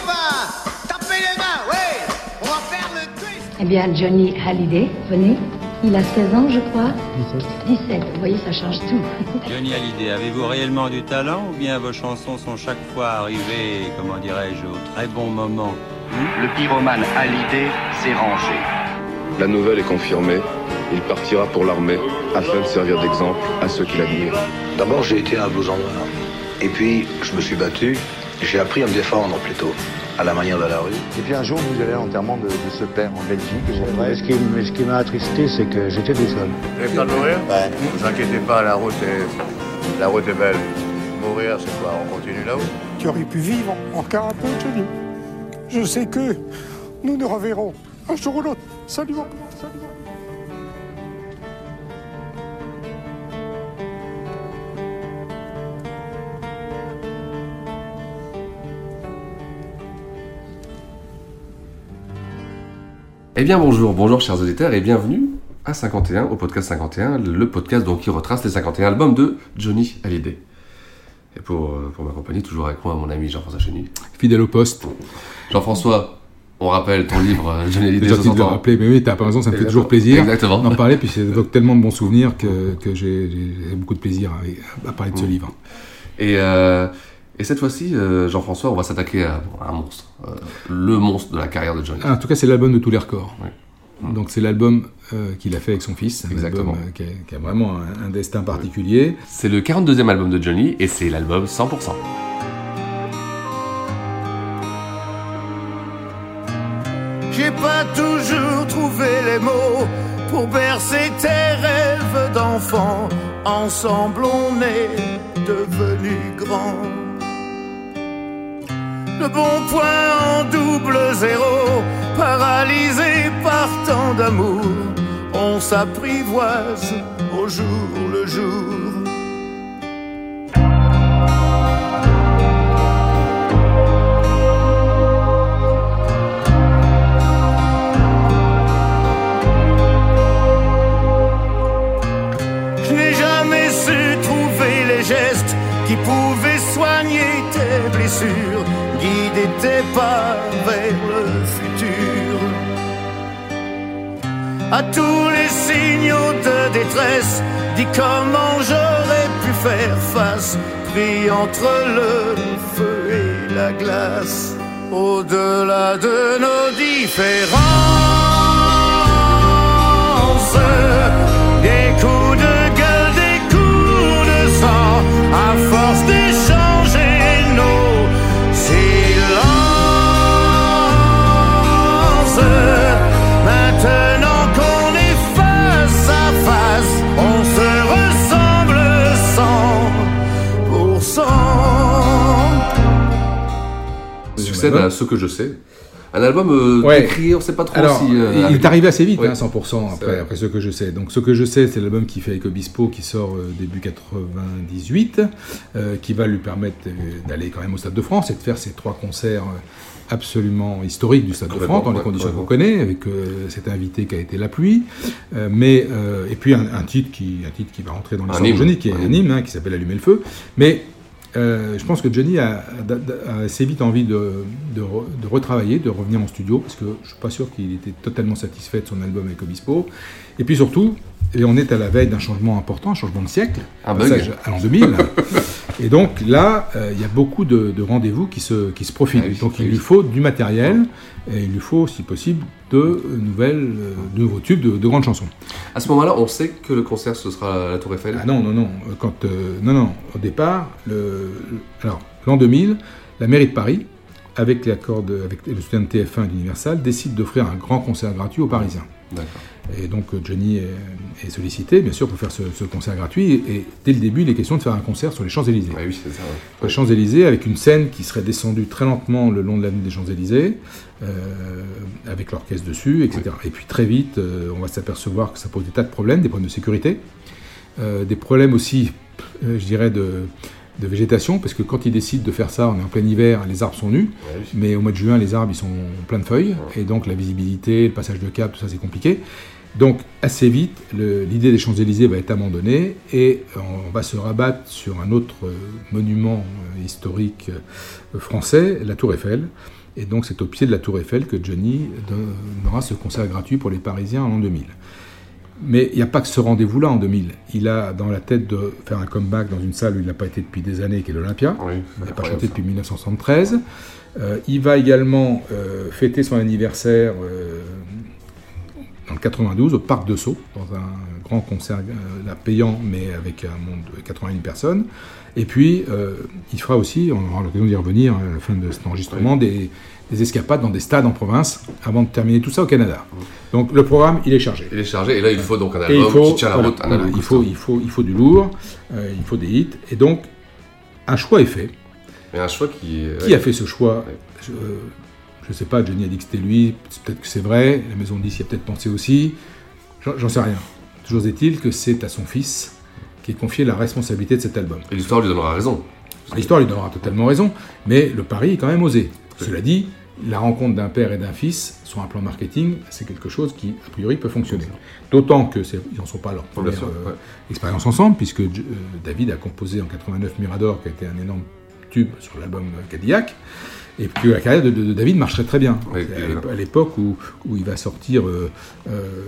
copains Tapez les mains, oui On va faire le twist Eh bien, Johnny Hallyday, venez. Il a 16 ans, je crois. 17. 17, vous voyez, ça change tout. Johnny Hallyday, avez-vous réellement du talent ou bien vos chansons sont chaque fois arrivées, comment dirais-je, au très bon moment? Le pyromane Hallyday s'est rangé. La nouvelle est confirmée. Il partira pour l'armée afin de servir d'exemple à ceux qui l'admirent. D'abord, j'ai été un blouson noir. Et puis, je me suis battu. J'ai appris à me défendre plutôt, à la manière de la rue. Et puis un jour, vous allez à l'enterrement de, de ce père en Belgique. Ouais, ce qui, ce qui m'a attristé, c'est que j'étais tout seul. Vous avez peur de mourir Ouais. Ne vous inquiétez pas, la route est, la route est belle. Mourir, c'est quoi On continue là-haut qui aurait pu vivre encore un peu, Johnny. Je sais que nous nous reverrons un jour ou l'autre. Salut, salut. Eh bien bonjour, bonjour chers auditeurs et bienvenue à 51, au podcast 51, le podcast donc qui retrace les 51 albums de Johnny Hallyday. Et pour, euh, pour m'accompagner, toujours avec moi, mon ami Jean-François Chenu. Fidèle au poste. Jean-François, on rappelle ton livre euh, Johnny Hallyday C'est gentil de le 60 ans. rappeler, mais oui, t'as pas raison, ça me fait toujours plaisir Exactement. d'en parler, puis ça évoque tellement de bons souvenirs que, que j'ai j'ai beaucoup de plaisir à, à parler de ce Mm. livre. Et, euh, et cette fois-ci, euh, Jean-François, on va s'attaquer à, à un monstre. euh, le monstre de la carrière de Johnny. Ah, en tout cas, c'est l'album de tous les records. Oui. Donc c'est l'album euh, qu'il a fait avec son fils, un Exactement. album euh, qui, a, qui a vraiment un, un destin particulier. C'est le 42e album de Johnny et c'est l'album 100%. J'ai pas toujours trouvé les mots pour bercer tes rêves d'enfant. Ensemble on est devenus grands. Le bon point en double zéro, paralysé par tant d'amour, on s'apprivoise au jour le jour. Je n'ai jamais su trouver les gestes qui pouvaient soigner tes blessures, tes pas vers le futur. À tous les signaux de détresse, dis comment j'aurais pu faire face, pris entre le feu et la glace, au-delà de nos différences. Succède à ce que je sais. Un album euh, Ouais. décrié, on sait pas trop Alors, si. euh, il est arrivé assez vite, Ouais. hein, 100% C'est après, ce que je sais. Donc ce que je sais, c'est l'album qu'il fait avec Obispo, qui sort euh, début 98, euh, qui va lui permettre euh, d'aller quand même au Stade de France et de faire ses trois concerts absolument historiques du Stade de France, dans les conditions qu'on connaît, avec euh, cet invité qui a été la pluie, euh, mais euh, et puis un, un titre qui un titre qui va rentrer dans hymne, Johnny, qui est un hymne, hein, qui s'appelle Allumer le feu, mais euh, je pense que Johnny a, a- a assez vite envie de, de, re- de retravailler, de revenir en studio, parce que je suis pas sûr qu'il était totalement satisfait de son album avec Obispo. Et puis surtout, et on est à la veille d'un changement important, un changement de siècle, Un bug. passage à l'an 2000. et donc là, euh, il y a beaucoup de, de rendez-vous qui se, qui se profilent. Ah oui, donc il lui faut du matériel, et il lui faut, si possible, de nouvelles, euh, de nouveaux tubes, de, de grandes chansons. À ce moment-là, on sait que le concert ce sera à la Tour Eiffel. Ah non, non, non. Quand, euh, non, non. Au départ, le, le- alors, l'an 2000, la mairie de Paris, avec, l'accord de- avec le soutien de TF1 et d'Universal, décide d'offrir un grand concert gratuit aux Parisiens. Et donc euh, Johnny est, est sollicité, bien sûr, pour faire ce, ce concert gratuit. Et, et dès le début, il est question de faire un concert sur les Champs-Élysées. Ouais, oui, c'est ça. ouais. Sur les Champs-Élysées, avec une scène qui serait descendue très lentement le long de l'avenue des Champs-Élysées, euh, avec l'orchestre dessus, etc. Et puis très vite, euh, on va s'apercevoir que ça pose des tas de problèmes, des problèmes de sécurité, euh, des problèmes aussi, je dirais, de, de végétation, parce que quand ils décident de faire ça, on est en plein hiver, les arbres sont nus, Ouais, mais au mois de juin, les arbres ils sont pleins de feuilles, et donc la visibilité, le passage de câble, tout ça c'est compliqué. Donc assez vite, l'idée des Champs-Élysées va être abandonnée et euh, on va se rabattre sur un autre euh, monument euh, historique français, la Tour Eiffel. Et donc c'est au pied de la Tour Eiffel que Johnny donnera ce concert gratuit pour les Parisiens en 2000. Mais il n'y a pas que ce rendez-vous-là en 2000. Il a dans la tête de faire un comeback dans une salle où il n'a pas été depuis des années, qui est l'Olympia. il n'a pas chanté depuis 1973. Euh, il va également euh, fêter son anniversaire euh, dans le 92 au Parc de Sceaux, dans un grand concert là, payant, mais avec un monde de 81 personnes. Et puis, il fera aussi, on aura l'occasion d'y revenir à la fin de cet enregistrement, des, des escapades dans des stades en province avant de terminer tout ça au Canada. Donc le programme, il est chargé. Il est chargé et là il faut donc un album qui tient la route. il, faut, il, faut, il faut du lourd, euh, il faut des hits et donc un choix est fait. Mais un choix qui... Qui a fait ce choix Je ne sais pas, Johnny a dit que c'était lui, peut-être que c'est vrai, la maison 10 y a peut-être pensé aussi, j'en sais rien. Toujours est-il que c'est à son fils qui est confié la responsabilité de cet album. Et l'histoire lui donnera raison. L'histoire lui donnera totalement raison, mais le pari est quand même osé. Cela dit, la rencontre d'un père et d'un fils sur un plan marketing, c'est quelque chose qui, a priori, peut fonctionner. D'autant qu'ils n'en sont pas leur première euh, expérience ensemble, puisque euh, David a composé en 89 Mirador, qui a été un énorme tube sur l'album Cadillac et que la carrière de, David marcherait très bien. à l'époque où, où, il va sortir euh,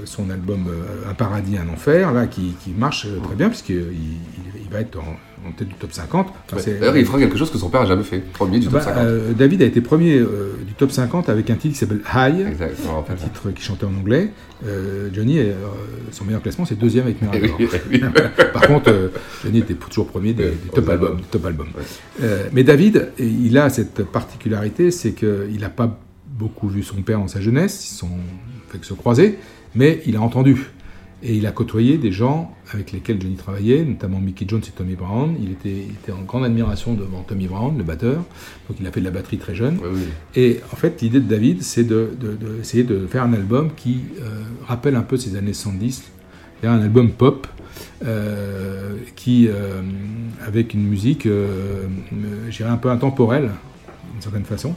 son album Un paradis, un enfer, là, qui, qui marche très bien, puisqu'il il, va être en, tête du top 50. D'ailleurs, il fera quelque chose que son père n'a jamais fait, premier du top 50. Bah, David a été premier du top 50 avec un titre qui s'appelle High, un titre qui chantait en anglais. Johnny, son meilleur classement, c'est deuxième avec Mirador. Par contre, Johnny était toujours premier des, top albums. Top albums. mais David, il a cette particularité c'est qu'il n'a pas beaucoup vu son père dans sa jeunesse, ils sont fait que se croiser, mais il a entendu. Et il a côtoyé des gens avec lesquels Johnny travaillait, notamment Mickey Jones et Tommy Brown. Il était, était en grande admiration devant Tommy Brown, le batteur. Donc il a fait de la batterie très jeune. Et en fait, l'idée de David, c'est d'essayer de, de, faire un album qui euh, rappelle un peu ces années 70. C'est un album pop euh, qui, euh, avec une musique, je un peu intemporelle, d'une certaine façon.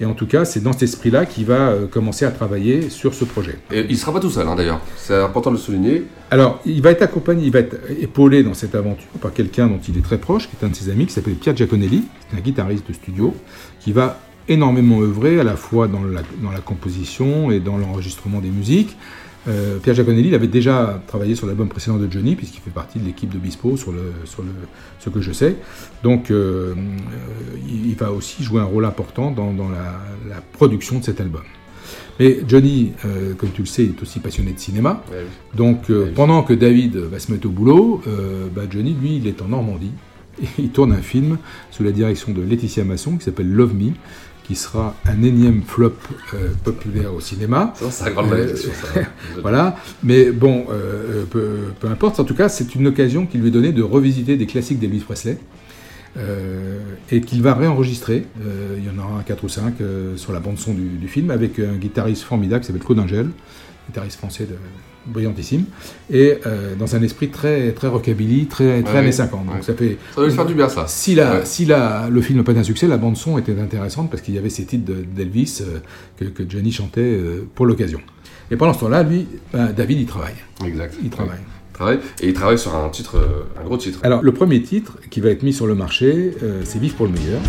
Et en tout cas, c'est dans cet esprit-là qu'il va euh, commencer à travailler sur ce projet. Et il ne sera pas tout seul, hein, d'ailleurs. C'est important de le souligner. Alors, il va être accompagné, il va être épaulé dans cette aventure par quelqu'un dont il est très proche, qui est un de ses amis, qui s'appelle Pierre Giaconelli, un guitariste de studio, qui va énormément œuvrer à la fois dans la, dans la composition et dans l'enregistrement des musiques. Euh, Pierre Giaconelli il avait déjà travaillé sur l'album précédent de Johnny, puisqu'il fait partie de l'équipe de Bispo sur, le, sur le, ce que je sais. Donc euh, il, va aussi jouer un rôle important dans, la, production de cet album. Mais Johnny, euh, comme tu le sais, est aussi passionné de cinéma. Donc pendant que David va se mettre au boulot, bah, Johnny, lui, il est en Normandie. Et il tourne un film sous la direction de Laetitia Masson qui s'appelle Love Me, qui sera un énième flop euh, populaire au cinéma. Grande euh, ça. voilà, mais bon, euh, peu, importe. En tout cas, c'est une occasion qui lui est donnée de revisiter des classiques d'Elvis Presley. et qu'il va réenregistrer, il y en aura un 4 ou 5 sur la bande son du, du, film, avec un guitariste formidable qui s'appelle Claude Angel, guitariste français de, brillantissime, et euh, dans un esprit très, très rockabilly, très, très années 50. Donc ça fait. Ça va faire du bien, ça. Si, la, si la, le film n'a pas été un succès, la bande-son était intéressante parce qu'il y avait ces titres d'Elvis euh, que, que, Johnny chantait euh, pour l'occasion. Et pendant ce temps-là, lui, ben, David, il travaille. Exact. Il travaille. Travaille, et il travaille sur un titre, un gros titre. Alors, le premier titre qui va être mis sur le marché, c'est Vive pour le meilleur.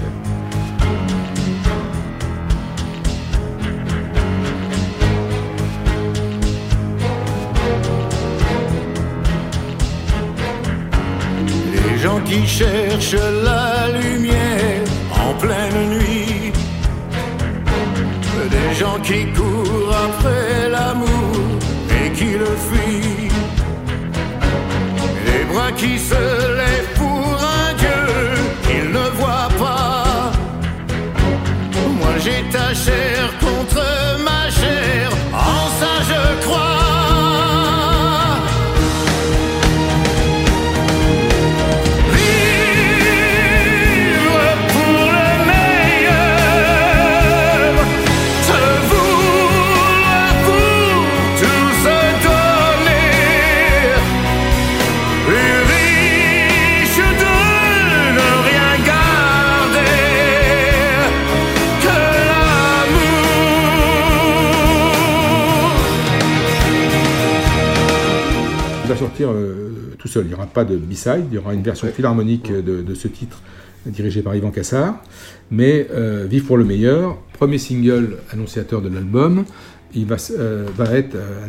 Qui cherche la lumière en pleine nuit. Des gens qui courent après l'amour et qui le fuient. Des bras qui se lèvent sortir euh, tout seul. Il n'y aura pas de B-side, il y aura une version philharmonique de, de, ce titre dirigé par Yvan Cassard. Mais Vive pour le meilleur, premier single annonciateur de l'album, il va, euh, va, être, euh,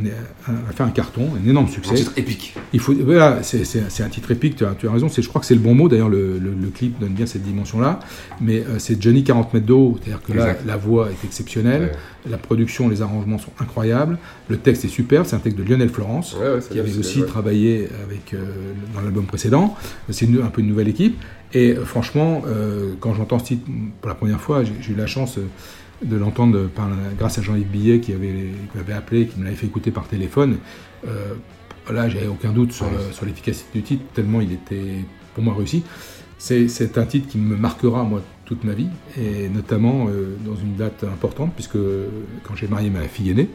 un, faire un carton, un énorme succès. Un titre épique. Il faut, voilà, c'est un titre épique, tu as, tu as raison, je crois que c'est le bon mot, d'ailleurs le, le, clip donne bien cette dimension-là, mais euh, c'est Johnny 40 mètres d'eau, c'est-à-dire que là, la voix est exceptionnelle, la production, les arrangements sont incroyables, le texte est superbe, c'est un texte de Lionel Florence, qui avait aussi travaillé avec, dans l'album précédent, c'est un peu une nouvelle équipe, et franchement, quand j'entends ce titre pour la première fois, j'ai eu la chance de l'entendre grâce à Jean-Yves Billet qui, avait, m'avait appelé, qui me l'avait fait écouter par téléphone. Euh, là, j'avais aucun doute sur, sur l'efficacité du titre, tellement il était pour moi réussi. C'est un titre qui me marquera, moi, toute ma vie, et notamment euh, dans une date importante, puisque quand j'ai marié ma fille aînée,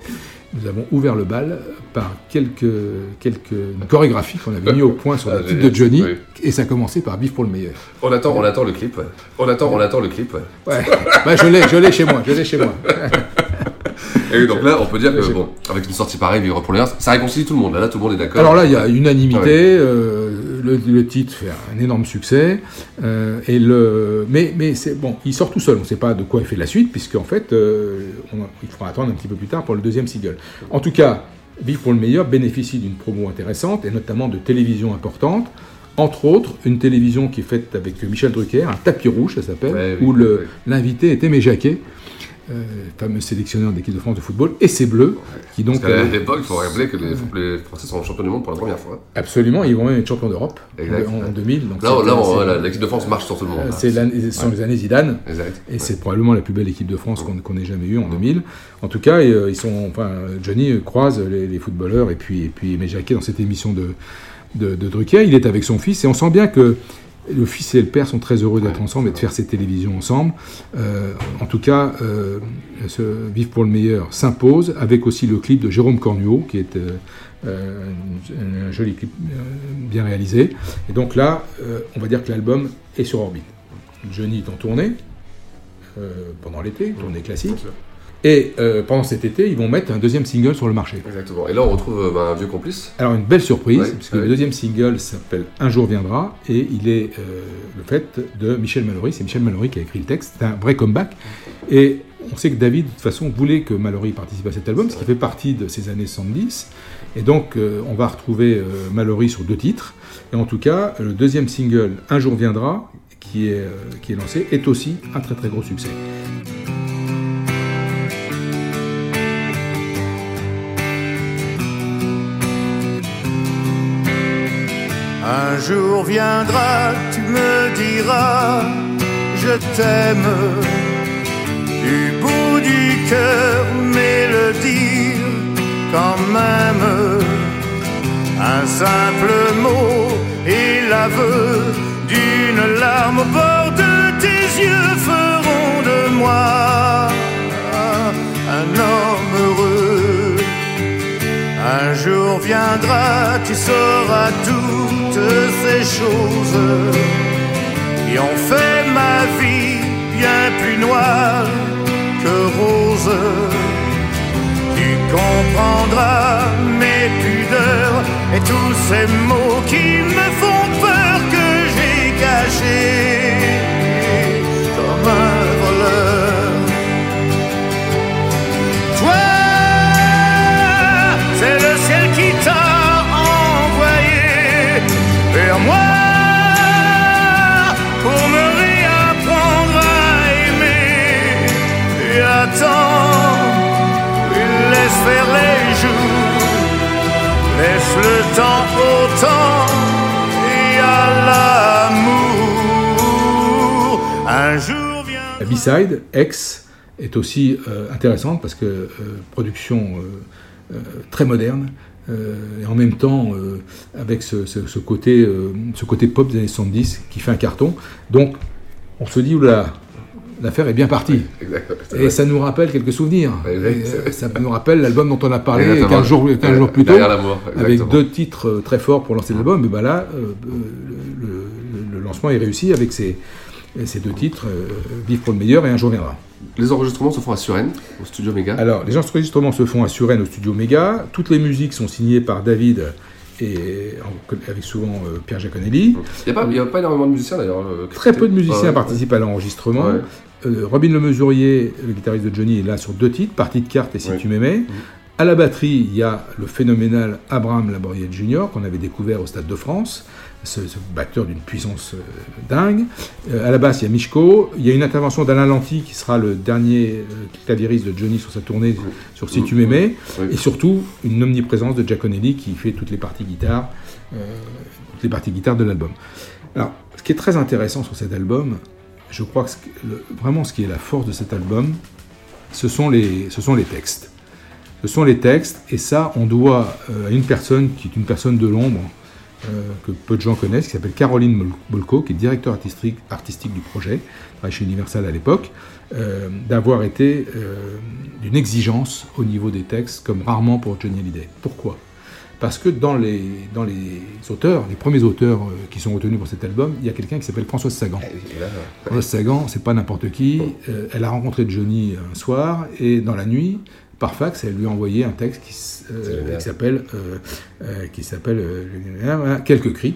nous avons ouvert le bal par quelques, quelques chorégraphies qu'on avait mis au point sur le ah, titre de Johnny, et ça a commencé par Vivre pour le meilleur. On attend, on attend le clip. On attend, on attend le clip. Ouais. bah, je l'ai, je l'ai chez moi, je l'ai chez moi. Et donc là, on peut dire que, bon, avec une sortie pareille, Vivre pour le meilleur, ça réconcilie tout le monde. Là, tout le monde est d'accord. Alors là, il y a unanimité. Euh, le, titre fait un énorme succès. Euh, et le, mais mais c'est bon, il sort tout seul. On ne sait pas de quoi il fait la suite, puisqu'en fait, euh, il faudra attendre un petit peu plus tard pour le deuxième single. En tout cas, Vive pour le meilleur bénéficie d'une promo intéressante et notamment de télévision importante. Entre autres, une télévision qui est faite avec Michel Drucker, un tapis rouge, ça s'appelle, où l'invité était Aimé Jacquet. Euh, fameux sélectionneur d'équipe de France de football, et c'est Bleu, qui donc... Parce à l'époque, il faut rappeler que les, Français sont champions du monde pour la première fois. Absolument, ils vont même être champions d'Europe en, 2000. Donc là, l'équipe de France marche sur tout le monde. C'est ce sont les années Zidane, et c'est probablement la plus belle équipe de France qu'on ait jamais eue en 2000. En tout cas, euh, ils sont, enfin, Johnny croise les, footballeurs, et puis, et puis Jacquet dans cette émission de, de, de Drucker, il est avec son fils, et on sent bien que le fils et le père sont très heureux d'être ensemble et de faire cette télévision ensemble. Euh, en tout cas, euh, ce Vive pour le meilleur s'impose, avec aussi le clip de Jérôme Cornuau, qui est euh, un, joli clip bien réalisé. Et donc là, on va dire que l'album est sur orbite. Johnny est en tournée, pendant l'été, tournée classique. Et euh, pendant cet été, ils vont mettre un deuxième single sur le marché. Exactement. Et là, on retrouve euh, bah, un vieux complice. Alors, une belle surprise, puisque le deuxième single s'appelle Un jour viendra, et il est euh, le fait de Michel Mallory. C'est Michel Mallory qui a écrit le texte. C'est un vrai comeback. Et on sait que David, de toute façon, voulait que Mallory participe à cet album, ce qui fait partie de ces années 70. Et donc, on va retrouver Mallory sur deux titres. Et en tout cas, le deuxième single, Un jour viendra, qui est, qui est lancé, est aussi un très très gros succès. Un jour viendra, tu me diras, je t'aime. Du bout du cœur, mais le dire quand même. Un simple mot et l'aveu d'une larme au bord de tes yeux feront de moi un homme jour viendra, tu sauras toutes ces choses qui ont fait ma vie bien plus noire que rose. Tu comprendras mes pudeurs et tous ces mots qui me font peur que j'ai cachés qui t'a envoyé vers moi pour me réapprendre à aimer. Et attends, laisse faire les jours, laisse le temps au temps et à l'amour. Un jour vient. B-side, X est aussi euh, intéressante parce que euh, production euh, très moderne. Euh, et en même temps euh, avec ce, ce, côté, ce côté pop des années 70 qui fait un carton. Donc on se dit, oula, l'affaire est bien partie. et ça nous rappelle quelques souvenirs. ça nous rappelle l'album dont on a parlé 15 jours, jours, plus tôt, avec deux titres très forts pour lancer l'album. Mais ben là, le, lancement est réussi avec ces, ces deux titres, Vive pour le meilleur et Un jour viendra. Les enregistrements se font à Suresnes, au studio Méga Alors, les enregistrements se font à Suresnes, au studio Méga. Toutes les musiques sont signées par David, et avec souvent euh, Pierre Giaconelli. Il n'y a, pas énormément de musiciens d'ailleurs. euh, Très peu de musiciens participent à l'enregistrement. Ouais. Euh, Robin Le Mesurier, le guitariste de Johnny, est là sur deux titres, Partie de cartes et Si Ouais. tu m'aimais. À la batterie, il y a le phénoménal Abraham Laboriel Jr., qu'on avait découvert au Stade de France, ce, ce batteur d'une puissance euh, dingue. Euh, à la basse, il y a Michko. Il y a une intervention d'Alain Lanty, qui sera le dernier euh, clavieriste de Johnny sur sa tournée sur Si tu m'aimais. Et surtout, une omniprésence de Giaconelli, qui fait toutes les parties guitare, toutes les parties guitare de l'album. Alors, ce qui est très intéressant sur cet album, je crois que ce que- le- vraiment ce qui est la force de cet album, ce sont les, ce sont les textes. Ce sont les textes, et ça, on doit à une personne qui est une personne de l'ombre, que peu de gens connaissent, qui s'appelle Caroline Bolko, qui est directeur artistique, artistique du projet, chez Universal à l'époque, euh, d'avoir été euh, d'une exigence au niveau des textes, comme rarement pour Johnny Hallyday. Pourquoi? Parce que dans les, dans les auteurs, les premiers auteurs euh, qui sont retenus pour cet album, il y a quelqu'un qui s'appelle Françoise Sagan. Là, Rose Sagan, c'est pas n'importe qui. Euh, elle a rencontré Johnny un soir et dans la nuit, par fax, elle lui a envoyé un texte qui, euh, s'appelle euh, euh, qui s'appelle quelques cris.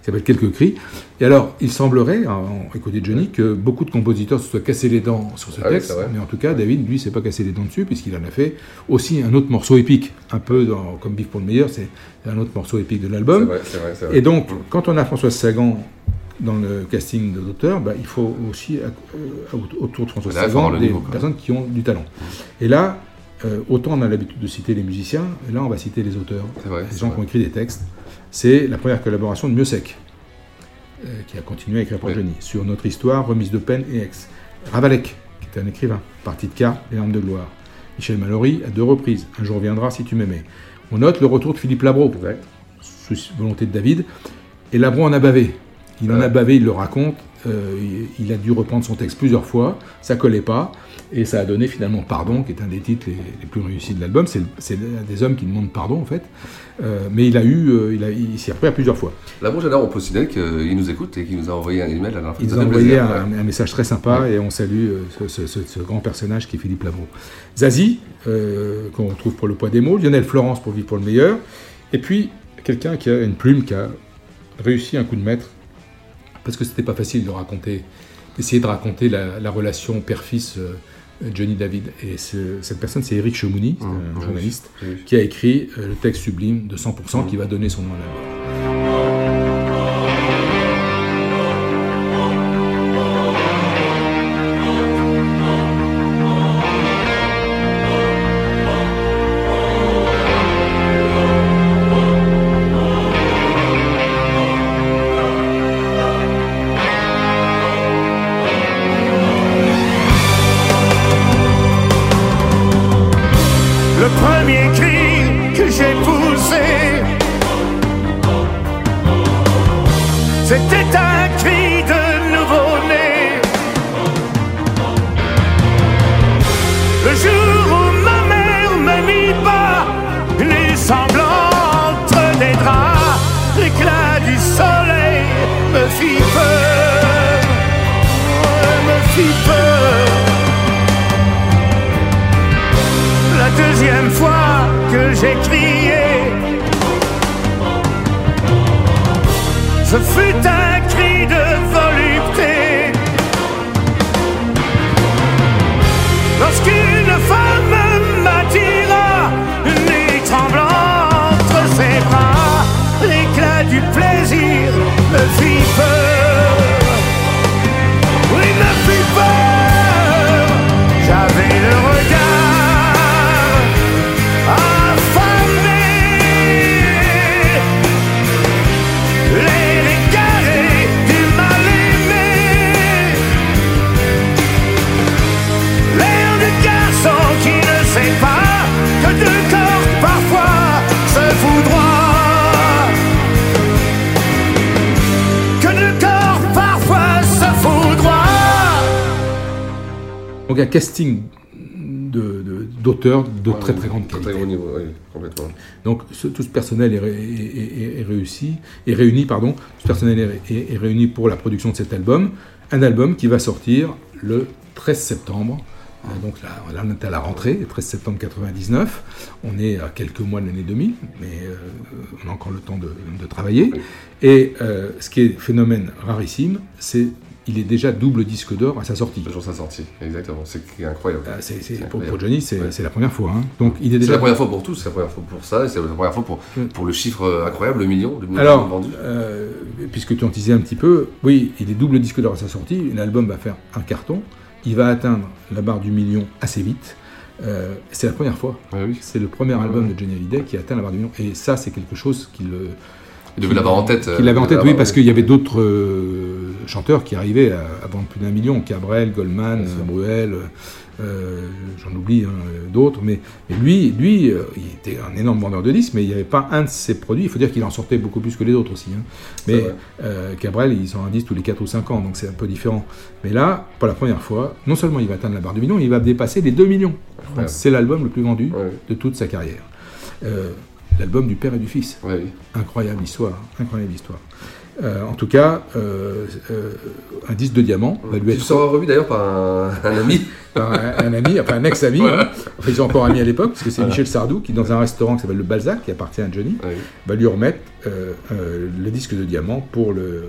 Qui s'appelle quelques cris. Et alors, il semblerait, en écouter Johnny, que beaucoup de compositeurs se soient cassés les dents sur ce Ah texte. mais en tout cas, David, lui, s'est pas cassé les dents dessus puisqu'il en a fait aussi un autre morceau épique, un peu dans- comme Bif pour le meilleur, c'est un autre morceau épique de l'album. Et donc, quand on a Françoise Sagan dans le casting de l'auteur, bah, il faut aussi, euh, autour de avoir Sagan, des niveau, personnes qui ont du talent. Et là, euh, autant on a l'habitude de citer les musiciens, et là on va citer les auteurs, vrai, les gens vrai. qui ont écrit des textes. C'est la première collaboration de euh, qui a continué à écrire pour Oui. Johnny, sur Notre Histoire, Remise de peine et Ex. Ravalek, qui est un écrivain, Partie de cartes, Les larmes de gloire. Michel Mallory, à deux reprises, Un jour viendra si tu m'aimais. On note le retour de Philippe Labro, volonté de David. Et Labro en a bavé. Il en a bavé, il le raconte. euh, il, a dû reprendre son texte plusieurs fois. Ça collait pas. Et ça a donné finalement Pardon, qui est un des titres les, les plus réussis de l'album. C'est des hommes qui demandent pardon, en fait. Euh, mais il a eu, euh, il, a- il s'y est repris à plusieurs fois. Là, bon, j'adore, on peut signaler qu'il nous écoute et qu'il nous a envoyé un email à la. Il nous a envoyé un, message très sympa et on salue ce, ce- ce- ce grand personnage qui est Philippe Labro. Zazie, qu'on retrouve pour Le poids des mots, Lionel Florence pour Vivre pour le meilleur, et puis quelqu'un qui a une plume qui a réussi un coup de maître, parce que c'était pas facile de raconter, d'essayer de raconter la, la relation père-fils euh, Johnny David. Et ce- cette personne, c'est Eric Chemouni, Mmh, un journaliste, oui. qui a écrit euh, le texte sublime de 100% qui va donner son nom à me fit peur, me fit peur. la deuxième fois que j'ai crié. Ce fut un Donc un casting de- de- d'auteurs de, très très grande qualité. très niveau, oui, complètement. Donc ce- tout ce personnel est, ré- est- est- est réussi, est réuni, pardon, tout ce personnel est, ré- est- est réuni pour la production de cet album, un album qui va sortir le 13 septembre Euh, Donc là, là, on est à la rentrée, le 13 septembre 99. On est à quelques mois de l'année 2000, mais euh, on a encore le temps de, de travailler. Et euh, ce qui est phénomène rarissime, c'est il est déjà double disque d'or à sa sortie. Le jour de sa sortie, exactement. C'est incroyable. Ah, c'est- c'est- C'est pour, incroyable. pour Johnny, c'est Ouais. la première fois. hein. Donc il est C'est déjà. la première fois pour tous, c'est la première fois pour ça, c'est la première fois pour, pour le chiffre incroyable, le million, le million Alors, euh, puisque tu en disais un petit peu, oui, il est double disque d'or à sa sortie, l'album va faire un carton, il va atteindre la barre du million assez vite. Euh, c'est la première fois. C'est le premier album de Johnny Hallyday qui atteint la barre du million. Et ça, c'est quelque chose qu'il euh, Il devait l'avoir en tête, Qu'il avait euh, en tête, il oui, l'avait- parce qu'il y avait d'autres euh, chanteurs qui arrivaient à, vendre plus d'un million. Cabrel, Goldman, euh, Bruel, euh, j'en oublie hein, euh, d'autres. Mais, mais lui, lui euh, il était un énorme vendeur de disques, mais il n'y avait pas un de ses produits. Il faut dire qu'il en sortait beaucoup plus que les autres aussi. hein. Mais euh, Cabrel, il sort un disque tous les 4 ou 5 ans, donc c'est un peu différent. Mais là, pour la première fois, non seulement il va atteindre la barre du million, il va dépasser les 2 millions. C'est l'album le plus vendu de toute sa carrière. L'album du père et du fils. Incroyable histoire, incroyable histoire. Euh, en tout cas, euh, euh, un disque de diamant va lui Tu être seras revu d'ailleurs par un, un ami. par un, un ami, enfin un ex-ami, Voilà. hein. Enfin, ils sont encore amis à l'époque, parce que c'est Voilà. Michel Sardou qui, dans un restaurant qui s'appelle le Balzac, qui appartient à Johnny, va lui remettre le disque de diamant pour le,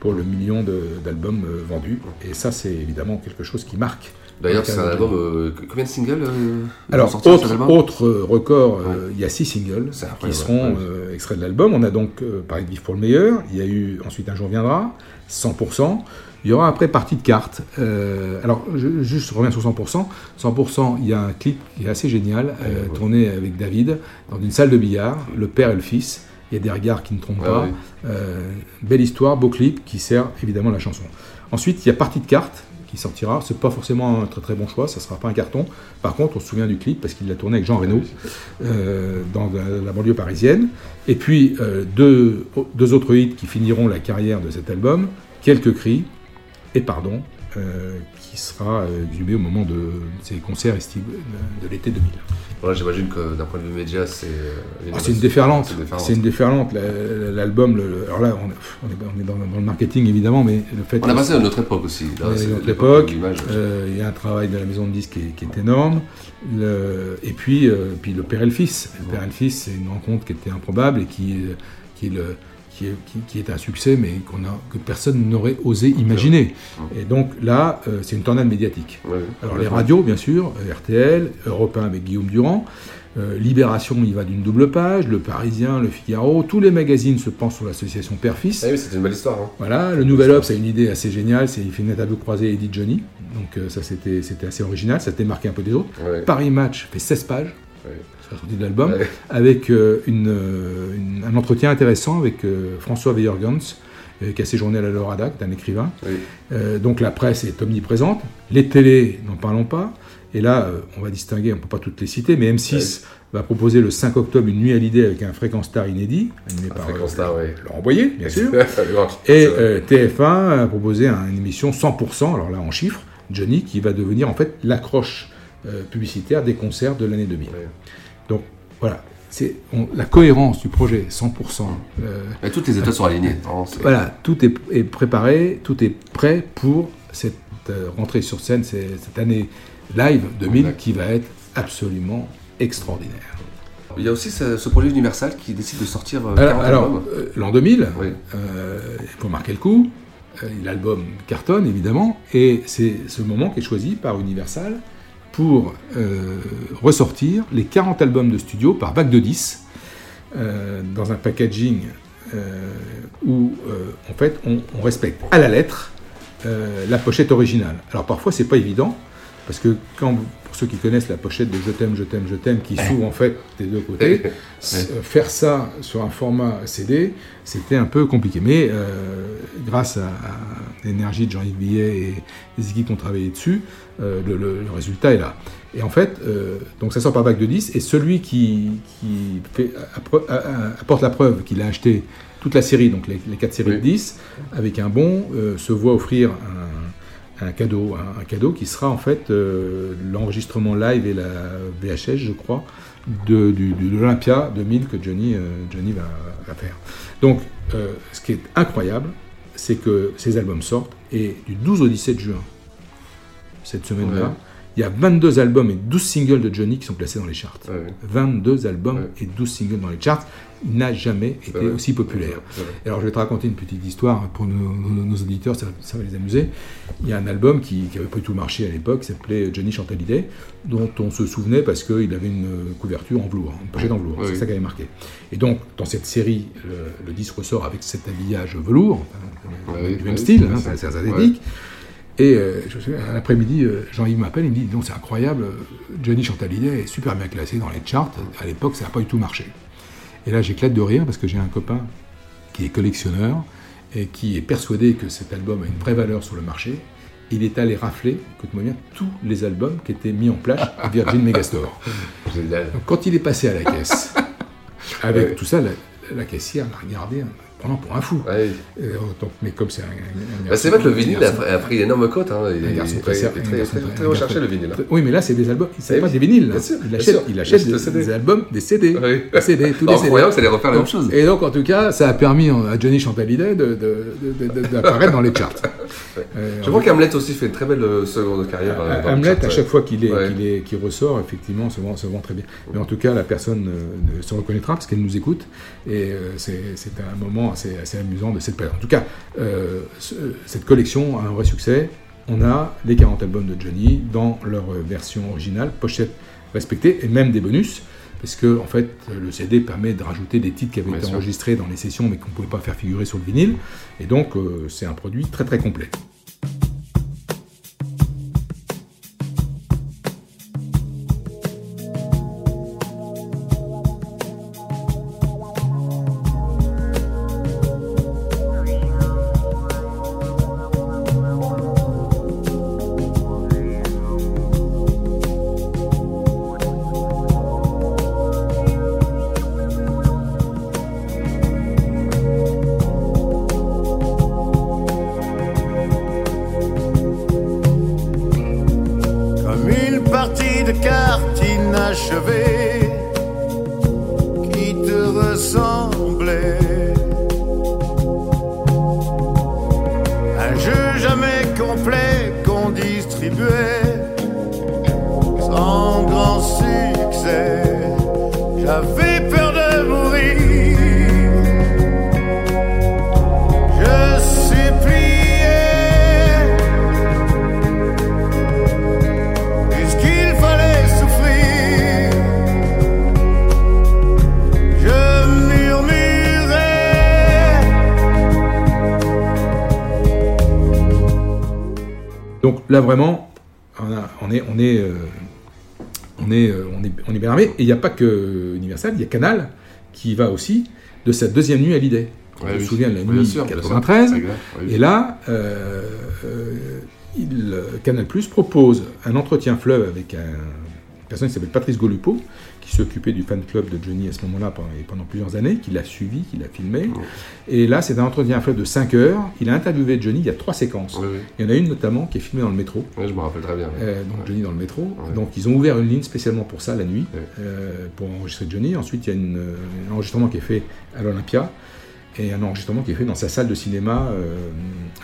pour le million d'albums euh, vendus. Et ça, c'est évidemment quelque chose qui marque. D'ailleurs, c'est un de album. Euh, combien de singles euh, Alors, autre, album autre euh, record, euh, il y a six singles qui seront ouais. euh, extraits de l'album. On a donc euh, Paris de Vivre pour le meilleur. Il y a eu ensuite Un jour viendra, 100%. Il y aura après Partie de cartes. Euh, alors, je, juste je reviens sur 100%. 100%, il y a un clip qui est assez génial, euh, tourné avec David dans une salle de billard, le père et le fils. Il y a des regards qui ne trompent pas. Euh, belle histoire, beau clip qui sert évidemment la chanson. Ensuite, il y a Partie de cartes qui sortira. C'est pas forcément un très très bon choix, ça sera pas un carton. Par contre, on se souvient du clip parce qu'il l'a tourné avec Jean Reno euh, dans la, la banlieue parisienne. Et puis euh, deux, deux autres hits qui finiront la carrière de cet album Quelques cris et Pardon, euh, qui sera euh, exhumé au moment de ces concerts de, l'été 2000. Voilà, j'imagine que d'un point de vue média, c'est. euh, Ah, une déferlante. C'est une déferlante. L'album, le- alors là, on, est, on est dans, dans le marketing évidemment, mais le fait. On a passé à notre époque aussi. Là, On est c'est à notre époque. euh, Il y a un travail de la maison de disques qui est, qui est énorme. Le- et puis, euh, puis le père et le fils. Le père et le fils, c'est une rencontre qui était improbable et qui qui est le qui est, qui, qui est un succès, mais qu'on a, que personne n'aurait osé imaginer. Et donc là, euh, c'est une tornade médiatique. Alors les radios, bien sûr, euh, RTL, Europe 1 avec Guillaume Durand, euh, Libération, il va d'une double page, Le Parisien, Le Figaro, tous les magazines se pensent sur l'association Père-Fils. Ah oui, c'était une belle histoire. hein. Voilà, le Nouvel Obs a une idée assez géniale, c'est il fait une interview croisée Eddie Johnny, donc euh, ça c'était c'était assez original, ça marqué un peu des autres. Ouais. Paris Match fait 16 pages la sortie de l'album, Ouais. avec euh, une, euh, une- un entretien intéressant avec euh, François euh, qui a séjourné à la Lorada, qui est un écrivain. Donc la presse est omniprésente, les télés, n'en parlons pas. Et là, on va distinguer, on ne peut pas toutes les citer, mais M6 va proposer le 5 octobre une nuit à l'idée avec un fréquence star inédit, animé par Fréquence euh, Star, oui. Laurent Boyer, bien sûr. Et euh, TF1 a proposé un- une émission 100%, alors là en chiffres, Johnny, qui va devenir en fait l'accroche euh, publicitaire des concerts de l'année 2000. Donc voilà, c'est la cohérence du projet 100%. euh, Mais toutes les étoiles sont alignées. Non, voilà, tout est, est préparé, tout est prêt pour cette euh, rentrée sur scène, c'est- cette année live 2000 qui va être absolument extraordinaire. Il y a aussi ce, ce projet Universal qui décide de sortir euh, Alors, 40 alors, albums. euh, l'an 2000, Oui. euh, il faut marquer le coup, euh, l'album cartonne évidemment, et c'est ce moment qui est choisi par Universal euh, ressortir les 40 albums de studio par vague de 10, euh, dans un packaging euh, où en fait on, respecte à la lettre la pochette originale. Alors parfois c'est pas évident, parce que quand, ceux qui connaissent la pochette de Je t'aime, je t'aime, je t'aime, qui s'ouvre en fait des deux côtés, faire ça sur un format CD, c'était un peu compliqué. Mais euh, grâce à, à l'énergie de Jean-Yves Billet et les équipes qui ont travaillé dessus, euh, le, le- le résultat est là. Et en fait, euh, donc ça sort par vague de 10, et celui qui, fait- apporte la preuve qu'il a acheté toute la série, donc les, les quatre séries de 10, avec un bon, se voit offrir un, un cadeau, un, un cadeau qui sera en fait euh, l'enregistrement live et la VHS, je crois, de, du, du- de l'Olympia 2000 que Johnny, euh, Johnny va, va faire. Donc, euh, ce qui est incroyable, c'est que ces albums sortent, et du 12 au 17 juin, cette semaine-là, Ouais. Il y a 22 albums et 12 singles de Johnny qui sont classés dans les charts. 22 albums et 12 singles dans les charts. N'a jamais été aussi populaire. Alors je vais te raconter une petite histoire pour nos, auditeurs, ça, va les amuser. Il y a un album qui n'avait pas du tout marché à l'époque, qui s'appelait Johnny Chantalidé, dont on se souvenait parce qu'il avait une couverture en velours, une pochette en velours. C'est ça qui avait marqué. Et donc dans cette série, le, disque ressort avec cet habillage velours, du même style, hein, c'est synthétique. Et euh, un après-midi, euh, Jean-Yves m'appelle, il me dit Donc c'est incroyable, Johnny Chantalidé est super bien classé dans les charts. À l'époque, ça n'a pas du tout marché. Et là, j'éclate de rire parce que j'ai un copain qui est collectionneur et qui est persuadé que cet album a une vraie valeur sur le marché. Il est allé rafler, écoute-moi bien, tous les albums qui étaient mis en place à Virgin Megastore. Donc, quand il est passé à la caisse, avec tout ça, la, la caissière l'a regardé pendant pour un fou. Euh, mais comme c'est un, bah, C'est vrai que le vinyle a, pris une énorme cote. Hein. Il, est très, très, recherché le vinyle. Hein. Oui, mais là, c'est des albums. Il ne pas des vinyles. il achète, il achète des, albums, des CD. Des CD tous les CD. c'est les refaire la même chose. Et donc, en tout cas, ça a permis à Johnny Chantalidé d'apparaître dans les charts. Euh, Je crois qu'Hamlet aussi fait une très belle euh, seconde carrière. Hamlet, à chaque fois qu'il ressort, effectivement, se vend très bien. Mais en tout cas, la personne se reconnaîtra parce qu'elle nous écoute. Et c'est un moment assez, amusant de cette période. En tout cas, euh, cette collection a un vrai succès. On a les 40 albums de Johnny dans leur version originale, pochette respectée, et même des bonus, parce que en fait, le CD permet de rajouter des titres qui avaient été enregistrés dans les sessions, mais qu'on ne pouvait pas faire figurer sur le vinyle. Et donc, euh, c'est un produit très très complet. de cartes inachevées qui te ressemblaient. Un jeu jamais complet qu'on distribuait sans grand succès. Là vraiment, on, est, on, est, euh, on, est, euh, on, est, on est bien armé. Et il n'y a pas que Universal, il y a Canal qui va aussi de sa deuxième nuit à l'idée. je me souviens de la nuit 93. et là, euh, il, Canal Plus propose un entretien fleuve avec un, une personne qui s'appelle Patrice Golupo, qui s'occupait du fan club de Johnny à ce moment-là pendant, plusieurs années, qui l'a suivi, qui l'a filmé. Et là, c'est un entretien fleuve de 5 heures. Il a interviewé Johnny, il y a trois séquences. Il y en a une notamment qui est filmée dans le métro. Je me rappelle très bien. Euh, donc Johnny dans le métro. Donc ils ont ouvert une ligne spécialement pour ça la nuit, euh, pour enregistrer Johnny. Ensuite, il y a une, euh, un enregistrement qui est fait à l'Olympia et un enregistrement qui est fait dans sa salle de cinéma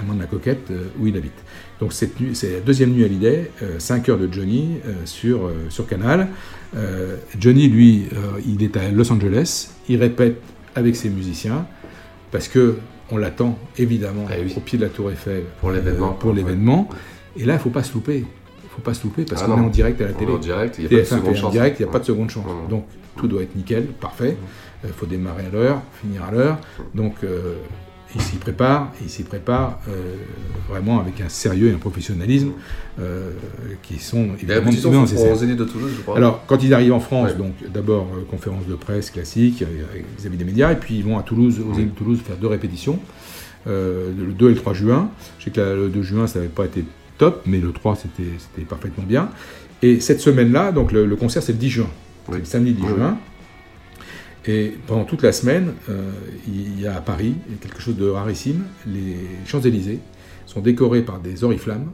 à Mont de la Coquette où il habite. Donc c'est la deuxième nuit à l'idée, 5 heures de Johnny sur, sur Canal. Euh, Johnny, lui, euh, il est à Los Angeles, il répète avec ses musiciens, parce que on l'attend évidemment ah au pied de la Tour Eiffel pour l'événement. Euh, pour l'événement. Et là, il faut pas se louper. Il faut pas se louper parce ah qu'on est en direct à la télé. En direct, il n'y a, pas de seconde chance. direct, il n'y a pas de seconde chance. Donc tout doit être nickel, parfait. Il faut démarrer à l'heure, finir à l'heure. Donc il s'y prépare, il s'y prépare euh, vraiment avec un sérieux et un professionnalisme euh, qui sont évidemment nécessaires. de Toulouse, je crois. Alors, quand ils arrivent en France, donc d'abord euh, conférence de presse classique vis-à-vis des médias, et puis ils vont à Toulouse, aux îles de Toulouse, faire deux répétitions, le 2 et le 3 juin. Je sais que le 2 juin, ça n'avait pas été top, mais le 3, c'était parfaitement bien. Et cette semaine-là, donc le, concert, c'est le 10 juin. le samedi 10 juin. Et pendant toute la semaine, euh, il y a à Paris quelque chose de rarissime. Les Champs-Élysées sont décorés par des oriflammes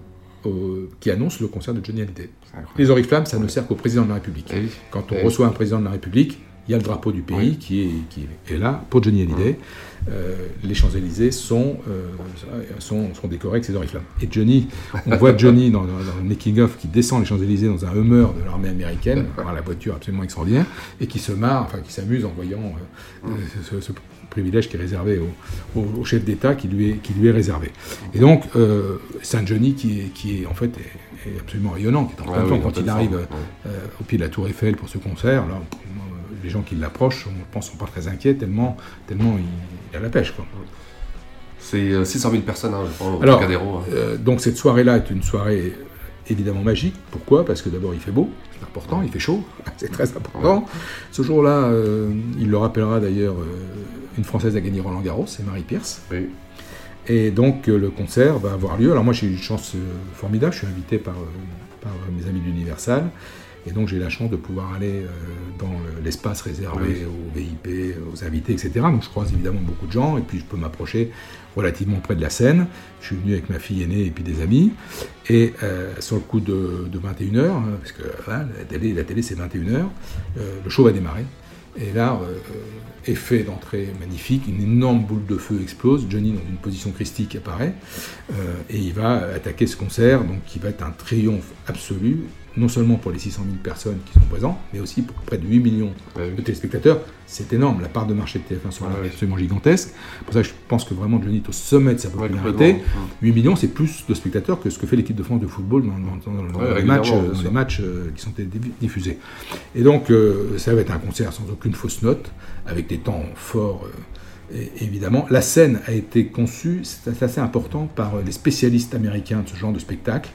qui annoncent le concert de Johnny Hallyday. Les oriflammes, ça ne sert qu'au président de la République. Eh Quand on eh reçoit un président de la République, il y a le drapeau du pays qui, est, qui est là pour Johnny Hallyday. Euh, les Champs-Élysées sont, euh, sont, sont, décorés avec ses oriflammes. Et Johnny, on voit Johnny dans, le making-of qui descend les Champs-Élysées dans un Hummer de l'armée américaine, par la voiture absolument extraordinaire, et qui se marre, enfin qui s'amuse en voyant euh, ce, privilège qui est réservé au, chef d'État qui lui est, qui lui est réservé. Et donc, c'est un Johnny qui est, qui est en fait est absolument rayonnant, qui est en ah quand il arrive au pied de la Tour Eiffel pour ce concert. Là, les gens qui l'approchent, je pense, sont pas très inquiets tellement, tellement il, y a la pêche. C'est 600 euh, 000 personnes, hein, je pense, au Alors, hein. euh, donc cette soirée-là est une soirée évidemment magique. Pourquoi? Parce que d'abord il fait beau, c'est important, il fait chaud, c'est très important. Ce jour-là, euh, il le rappellera d'ailleurs, une Française a gagné Roland Garros, c'est Marie Pierce. Et donc le concert va avoir lieu. Alors moi j'ai eu une chance formidable, je suis invité par, par mes amis d'Universal. Et donc j'ai la chance de pouvoir aller euh, dans l'espace réservé aux VIP, aux invités, etc. Donc je croise évidemment beaucoup de gens et puis je peux m'approcher relativement près de la scène. Je suis venu avec ma fille aînée et puis des amis. Et euh, sur le coup de, 21h, hein, parce que la télé, la télé c'est 21h, euh, le show va démarrer. Et là, effet d'entrée magnifique, une énorme boule de feu explose, Johnny dans une position christique apparaît, et il va attaquer ce concert, donc qui va être un triomphe absolu, non seulement pour les 600 000 personnes qui sont présentes, mais aussi pour près de 8 millions de téléspectateurs. C'est énorme, la part de marché de TF1 sur est absolument gigantesque. Pour ça, je pense que vraiment Johnny est au sommet de sa popularité. 8 millions, c'est plus de spectateurs que ce que fait l'équipe de France de football dans, les matchs, les matchs euh, qui sont diffusés. Et donc, euh, ça va être un concert sans aucune fausse note, avec des temps forts. Euh, évidemment, la scène a été conçue, c'est assez important, par les spécialistes américains de ce genre de spectacle.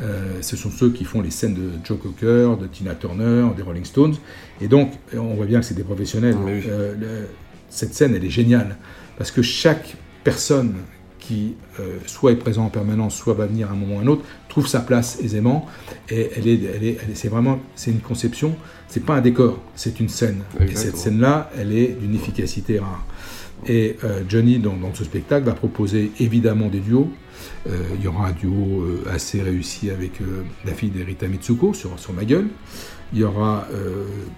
Euh, ce sont ceux qui font les scènes de Joe Cocker, de Tina Turner, des Rolling Stones. Et donc, on voit bien que c'est des professionnels. Euh, cette scène, elle est géniale, parce que chaque personne qui euh, soit est présent en permanence, soit va venir à un moment ou à un autre, trouve sa place aisément. Et elle est, elle est, c'est vraiment, c'est une conception. C'est pas un décor, c'est une scène. Et cette scène-là, elle est d'une efficacité rare. Et euh, Johnny, dans, ce spectacle, va proposer évidemment des duos. Euh, il y aura un duo euh, assez réussi avec la fille d'Erita Mitsuko sur, sur Ma Gueule. Il y aura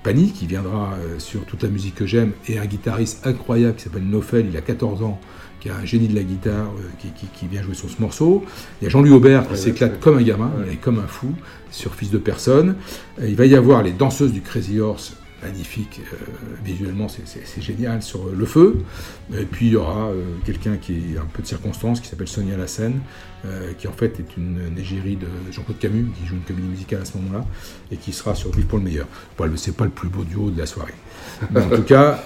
Pani qui viendra sur toute la musique que j'aime et un guitariste incroyable qui s'appelle Nofel, il a 14 ans, qui est un génie de la guitare qui, vient jouer sur ce morceau. Il y a Jean-Louis Aubert qui s'éclate comme un gamin, il est comme un fou sur Fils de personne. il va y avoir les danseuses du Crazy Horse magnifique, euh, visuellement c'est génial sur euh, le feu. Et puis il y aura euh, quelqu'un qui est un peu de circonstance, qui s'appelle Sonia Lassen, qui en fait est une égérie de Jean-Claude Camus, qui joue une comédie musicale à ce moment-là, et qui sera sur Vive pour le meilleur. Bon, c'est pas le plus beau duo de la soirée. Mais en tout cas,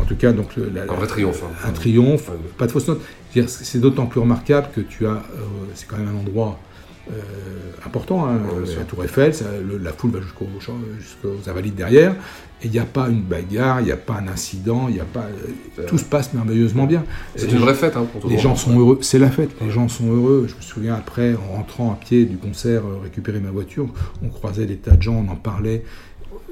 en tout cas donc, un vrai triomphe. Hein. Un triomphe, pas de fausse note. C'est d'autant plus remarquable que tu as, c'est quand même un endroit euh, important. Hein, la Tour Eiffel, la foule va jusqu'aux Invalides derrière, et il n'y a pas une bagarre, il n'y a pas un incident, il a pas, tout se passe merveilleusement bien. C'est une vraie fête. Hein, pour les gens sont heureux, c'est la fête. Les gens sont heureux. Je me souviens après, en rentrant à pied du concert, euh, récupérer ma voiture, on croisait des tas de gens, on en parlait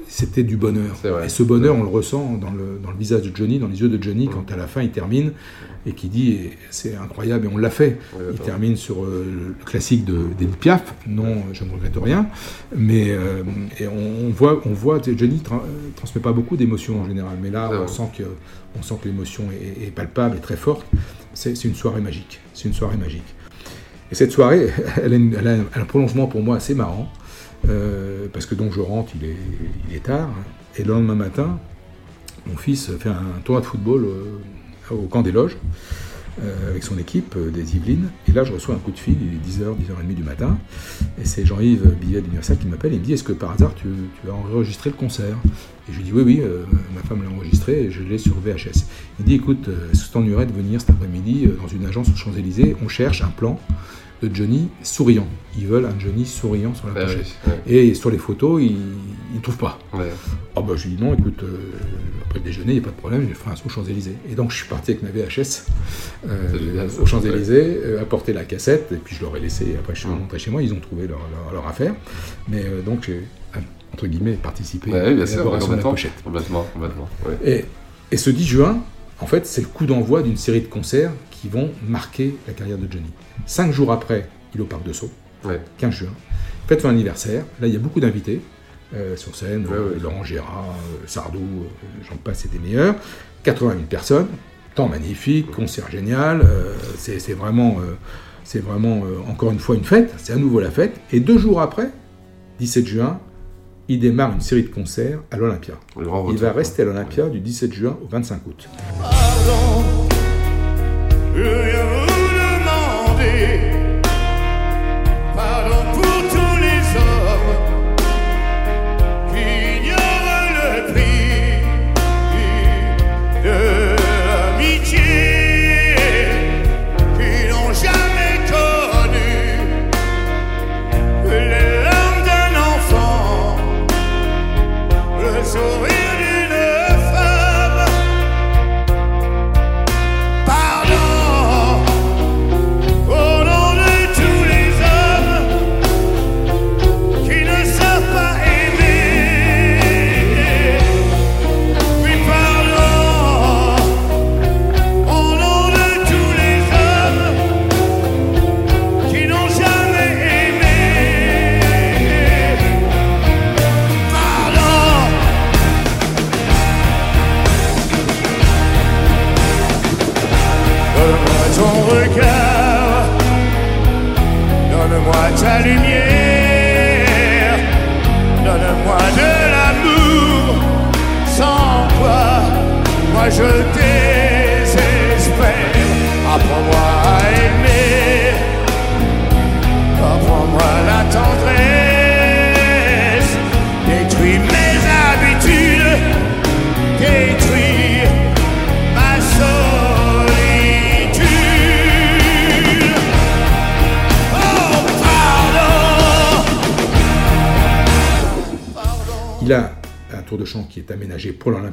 c'était du bonheur. et ce bonheur, on le ressent dans le, dans le, visage de Johnny, dans les yeux de Johnny, quand à la fin il termine et qui dit c'est incroyable et on l'a fait. il termine sur euh, le classique de d'Edith Piaf, non, je ne regrette rien, mais euh, et on, voit, on voit Johnny ne transmet pas beaucoup d'émotions en général, mais là on sent que on sent que l'émotion est, palpable et très forte. C'est une soirée magique. C'est une soirée magique. Et cette soirée, elle elle a un prolongement pour moi assez marrant. Euh, parce que donc je rentre, il est, il est, tard, et le lendemain matin, mon fils fait un tournoi de football euh, au camp des loges, euh, avec son équipe des Yvelines, et là je reçois un coup de fil, il est 10h, 10h30 du matin, et c'est Jean-Yves Billet d'Universal qui m'appelle, et il me dit est-ce que par hasard tu, tu vas enregistrer le concert? Et je lui dis oui, oui, ma femme l'a enregistré, et je l'ai sur VHS. Il dit écoute, est-ce que t'ennuierais de venir cet après-midi dans une agence aux Champs-Élysées, on cherche un plan de Johnny souriant. Ils veulent un Johnny souriant sur la bah pochette. Et sur les photos, ils ne trouvent pas. Ouais. Oh bah, je lui dis non, écoute, euh, après le déjeuner, il n'y a pas de problème, je ferai un saut aux Champs-Élysées. Et donc je suis parti avec ma VHS euh, aux Champs-Élysées, euh, apporter la cassette, et puis je leur ai laissé, après je suis rentré chez moi, ils ont trouvé leur, leur, affaire. Mais donc j'ai, entre guillemets, participé à l'élaboration de la pochette. Complètement, complètement. Et, et ce 10 juin, en fait, c'est le coup d'envoi d'une série de concerts qui vont marquer la carrière de Johnny. Cinq jours après, il est au Parc de Sceaux, 15 juin, fête son anniversaire. Là, il y a beaucoup d'invités. euh, sur scène, euh, Laurent Gérard, euh, Sardou, euh, j'en passe, c'était meilleur. 80 000 personnes, temps magnifique, concert génial, euh, c'est vraiment, euh, c'est vraiment euh, encore une fois une fête, c'est à nouveau la fête. Et deux jours après, 17 juin, il démarre une série de concerts à l'Olympia. Il va rester à l'Olympia du 17 juin au 25 août. Yeah.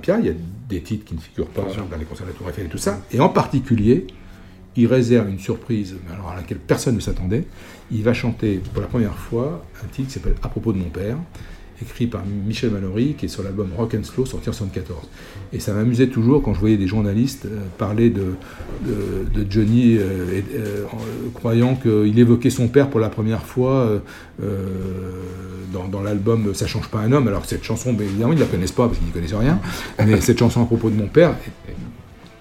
Il y a des titres qui ne figurent pas dans les concerts de la Tour Eiffel et tout ça. Et en particulier, il réserve une surprise alors à laquelle personne ne s'attendait. Il va chanter pour la première fois un titre qui s'appelle À propos de mon père, écrit par Michel Mallory, qui est sur l'album Rock and Slow, sorti en 1974. Et ça m'amusait toujours quand je voyais des journalistes euh, parler de, de, de Johnny, euh, et, euh, croyant qu'il évoquait son père pour la première fois euh, dans, dans l'album Ça change pas un homme, alors que cette chanson, ben, évidemment, ils ne la connaissent pas parce qu'ils n'y connaissent rien, mais cette chanson à propos de mon père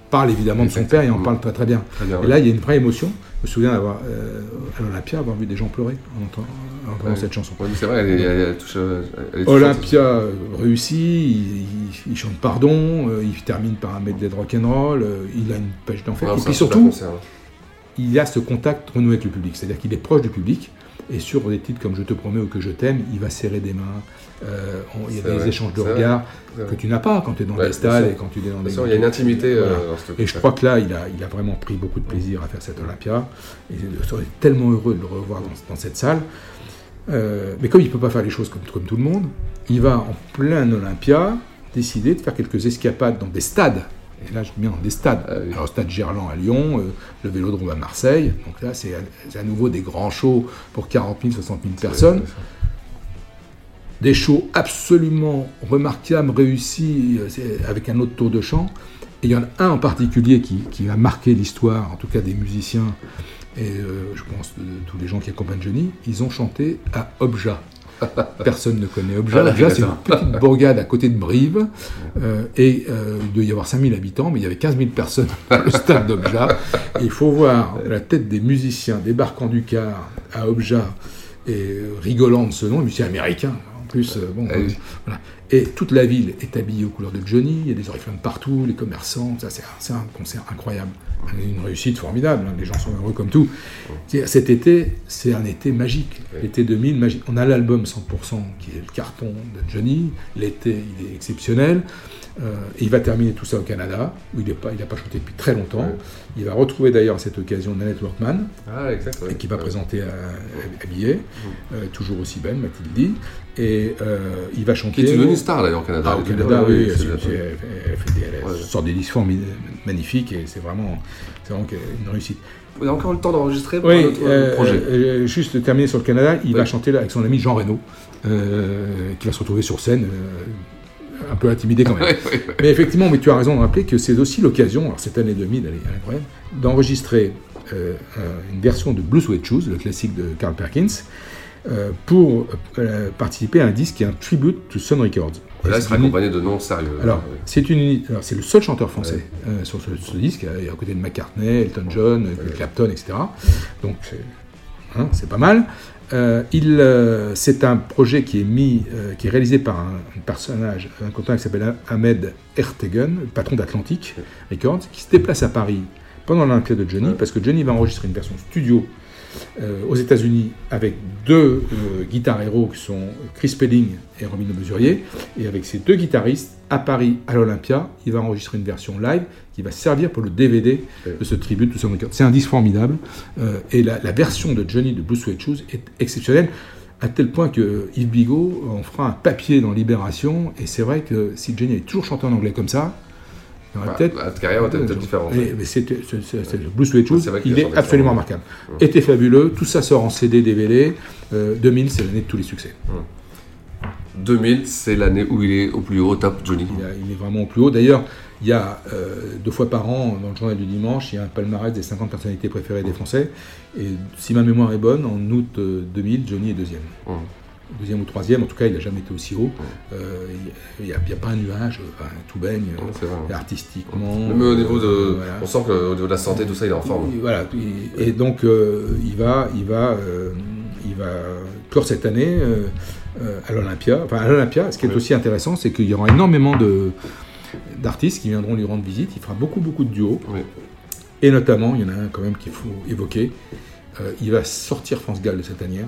parle évidemment de son père et en parle très très bien. Bien, Et là, il y a une vraie émotion. Je me souviens d'avoir, euh, à l'Olympia, avoir vu des gens pleurer en entendant, en entendant Ouais. cette chanson. Ouais, c'est vrai, elle, est- elle, elle touche, euh, elle est touchante. Olympia euh, réussit, il, il- il chante pardon, euh, il termine par un medley de rock'n'roll, euh, il a une pêche d'enfer. Et puis surtout, concert, hein. il a ce contact renoué avec le public, c'est-à-dire qu'il est proche du public, et sur des titres comme Je te promets ou Que je t'aime, il va serrer des mains, euh, on- il y a des vrai, échanges de regards que tu n'as pas quand tu es dans Ouais, des stades et quand tu es dans des... sûr, il y a une intimité, euh, dans ce Et je crois que là, il a, il a vraiment pris beaucoup de plaisir à faire cette Olympia, et je serais tellement heureux de le revoir dans, dans cette salle. Euh, mais comme il ne peut pas faire les choses comme, comme tout le monde, il va en plein Olympia décider de faire quelques escapades dans des stades. Et là, je bien dans des stades. Ah Alors, Stade Gerland à Lyon, euh, le Vélodrome à Marseille. Donc là, c'est à, nouveau des grands shows pour 40 000, 60 000 personnes. Des shows absolument remarquables, réussis, euh, avec un autre tour de chant. Et il y en a un en particulier qui, qui va marquer l'histoire, en tout cas des musiciens, et euh, je pense de, de tous les gens qui accompagnent Johnny. Ils ont chanté à Obja. Personne ne connaît Obja. Ah, Obja, c'est une petite bourgade à côté de Brive. euh, et euh, il doit y avoir 5000 habitants, mais il y avait 15 000 personnes dans le stade d'Obja. Il faut voir la tête des musiciens débarquant du car à Obja et euh, rigolant de ce nom, musicien américain. En plus, euh, bon, Ah oui. voilà. Et toute la ville est habillée aux couleurs de Johnny, il y a des oriflammes partout, les commerçants, ça c'est un, c'est un concert incroyable. Une réussite formidable, hein, les gens sont heureux comme tout. Cet été, c'est un été magique. L'été 2000, magique. On a l'album 100% qui est le carton de Johnny. L'été, il est exceptionnel. Euh, et il va terminer tout ça au Canada, où il n'a pas, il a pas chanté depuis très longtemps. Ouais. Il va retrouver d'ailleurs à cette occasion Nanette Workman, Ah, exact. ouais. et qui va Ouais. présenter à, à- habillée, euh, toujours aussi belle, m'a-t-il dit. Et euh, il va chanter. Qui est devenue une star d'ailleurs au Canada. Ah, au Canada, oui, c'est- elle, fait des, elle Ouais. sort des disques magnifiques et c'est vraiment, c'est vraiment une réussite. Y a encore le temps d'enregistrer pour Oui, un autre euh, projet. euh, juste terminé sur le Canada, il Oui. va chanter là avec son ami Jean Reno, euh, qui va se retrouver sur scène, euh, un peu intimidé quand même. Ouais, ouais, ouais. Mais effectivement, mais tu as raison de rappeler que c'est aussi l'occasion, alors cette année 2000, elle est, elle est incroyable, d'enregistrer euh, un- une version de Blue Sweat Shoes, le classique de Carl Perkins, euh, pour euh, participer à un disque qui est un tribute to Sun Records. Là, il c'est sera accompagné de noms sérieux. alors, c'est une c'est le seul chanteur français euh, sur ce, ce disque, euh, à côté de McCartney, Elton John, euh, Clapton, etc. Donc c'est hein, c'est pas mal. Euh, il, euh, c'est un projet qui est mis, euh, qui est réalisé par un, un personnage, un content qui s'appelle Ahmed Ertegen, patron d'Atlantic Records, qui se déplace à Paris pendant l'Olympia de Johnny, parce que Johnny va enregistrer une version studio euh, aux États-Unis avec deux euh, guitares héros qui sont Chris Spedding et Robin Le Mesurier. Et avec ces deux guitaristes, à Paris, à l'Olympia, il va enregistrer une version live qui va servir pour le DVD de ce tribute to. C'est un disque formidable. euh, et la, la version de Johnny de Blue Suede Shoes est exceptionnelle. À tel point que Yves Bigot en fera un papier dans Libération. Et c'est vrai que si Johnny avait toujours chanté en anglais comme ça, Bah, carrière été peut-être différente. Mais, c'était- le Blue Suede Shoes, C'est vrai qu'il il est absolument remarquable. Était fabuleux, tout ça sort en CD, DVD. Euh, 2000, c'est l'année de tous les succès. 2000, c'est l'année où il est au plus haut, au top, Johnny. Il, a- il est vraiment au plus haut. D'ailleurs, il y a euh, deux fois par an, dans le journal du dimanche, il y a un palmarès des 50 personnalités préférées des Français. Et si ma mémoire est bonne, en août euh, 2000, Johnny est deuxième. Deuxième ou troisième, en tout cas, il n'a jamais été aussi haut. Euh, Il n'y a, pas un nuage, enfin, tout baigne, Ouais, artistiquement. Même au niveau de. euh, voilà. On sent qu'au niveau de la santé, tout ça, il est en forme. Et Voilà, et, et donc euh, il va, il va, euh, il va clore cette année à l'Olympia. Enfin, à l'Olympia, ce qui est aussi intéressant, c'est qu'il y aura énormément de d'artistes qui viendront lui rendre visite. Il fera beaucoup, beaucoup de duos. Et notamment, il y en a un quand même qu'il faut évoquer. Il va sortir France Gall de cette tanière.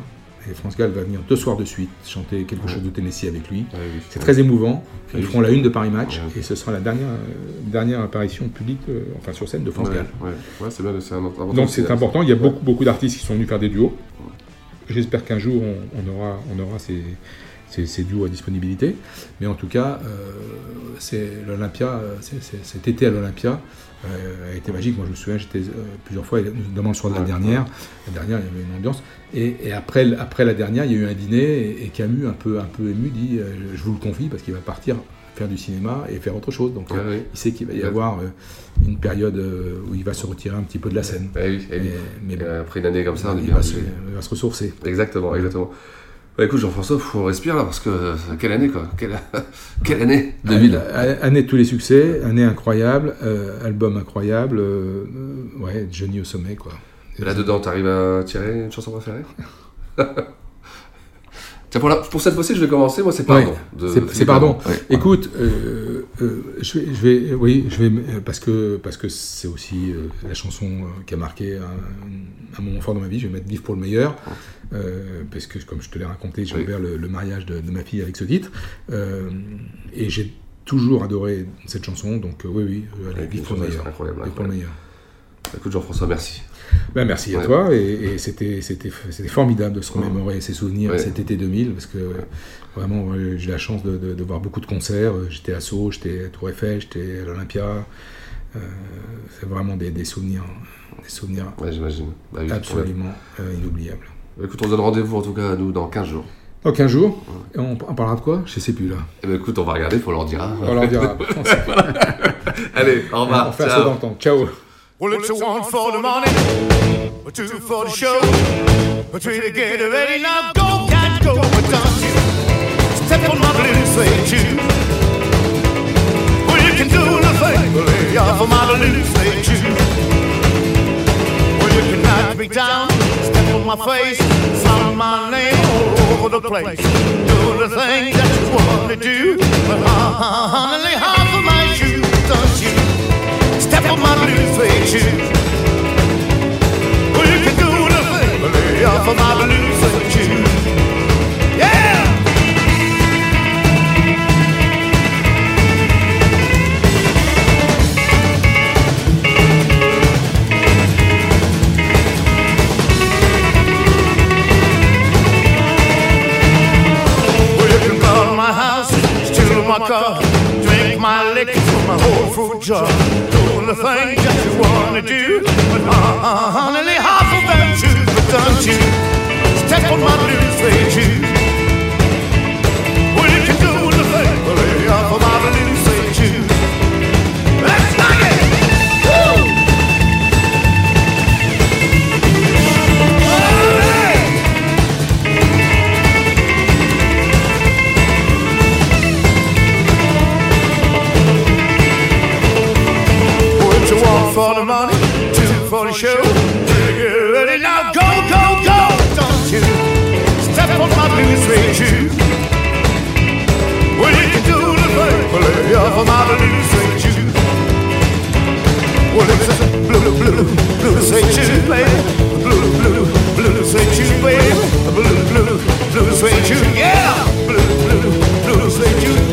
Et France Gall va venir deux soirs de suite chanter quelque chose de Tennessee avec lui. Oui. C'est très émouvant. Ils Oui. feront la une de Paris Match. Ouais. Et ce sera la dernière, dernière apparition publique, euh, enfin sur scène de France Ouais, Gall. c'est bien, c'est un important Donc c'est important, il y a beaucoup, beaucoup d'artistes qui sont venus faire des duos. J'espère qu'un jour on, on aura, on aura ces, ces- ces duos à disponibilité. Mais en tout cas, euh, c'est l'Olympia, euh, c'est- c'est- cet été à l'Olympia euh, a été magique. Moi je me souviens, j'étais plusieurs fois, notamment le soir de la dernière. La dernière, il y avait une ambiance. Et, et après, après la dernière, il y a eu un dîner et, et Camus, un peu, un peu ému, dit Je vous le confie parce qu'il va partir faire du cinéma et faire autre chose. Donc euh, oui. il sait qu'il va y avoir euh, une période euh, où il va se retirer un petit peu de la scène. Oui, oui. Mais- mais Et bon. après une année comme ça, on est il, bien. va se, il va se ressourcer. Exactement, exactement. Bah écoute Jean-François, faut respirer là parce que euh, quelle année quoi. Quelle, quelle année 2000 Euh, Année de tous les succès, année incroyable, euh, album incroyable, euh, ouais, Johnny au sommet quoi. Et Là-dedans, t'arrives à tirer une chanson préférée? pour, la- pour cette fois-ci, je vais commencer. Moi, c'est Pardon. Ouais, c'est- pardon. Ouais, Écoute, euh, euh, je, vais, je vais, oui, je vais, euh, parce que parce que c'est aussi euh, la chanson euh, qui a marqué un, un moment fort dans ma vie. Je vais mettre Vivre pour le meilleur, euh, parce que comme je te l'ai raconté, j'ai Oui. ouvert le, le mariage de, de ma fille avec ce titre, Euh, et j'ai toujours adoré cette chanson. Donc euh, oui, oui, euh, allez, une pour le meilleur. Vivre pour le meilleur. Écoute Jean-François, merci. Ben, merci à Ouais. toi, et, et c'était, c'était, c'était formidable de se remémorer ces souvenirs Ouais. cet été 2000, parce que vraiment ouais, j'ai eu la chance de, de- de voir beaucoup de concerts. J'étais à Sceaux, j'étais à Tour Eiffel, j'étais à l'Olympia. Euh, c'est vraiment des, des souvenirs, des souvenirs Ouais, j'imagine. Bah oui, absolument euh, inoubliables. ouais. Écoute, on donne rendez-vous en tout cas à nous dans 15 jours. Donc un jour, et on, on parlera de quoi? Je sais plus là. Eh ben écoute, on va regarder, on leur dira. On leur dira. Allez, au revoir. on fait ça Ciao. Dans le temps. Ciao. Well, it's a one for the money, a two for the show, a three to get ready. Now go, cat, go, but don't you step on my blue suede shoe. Well, you can do the thing, lay off of my blue suede shoe. Well, you can knock me down, step on my face, sound my name all over the place. Do the thing that you want to do, but uh, uh, honey, lay off of my shoe, don't you? My suede shoe. Well, you can do the thing, but lay off of my suede shoe. Yeah! Can my house, steal my car, drink my liquor my whole fruit jar. Doing the things that you wanna do, but uh, uh, honey, lay half of them too, but don't you step on my blue suede shoe. Well, you can do the thing, but off of my blue for the money, two for the show. Get ready now, go, go, go! Don't you step on my blue suede shoe. Well, you can do the thing, off my blue suede shoe. Well, it's a blue, blue, blue suede shoe, baby. Blue, blue, blue suede shoe, baby. Blue, blue, blue suede shoe, yeah. Blue, blue, blue suede shoe.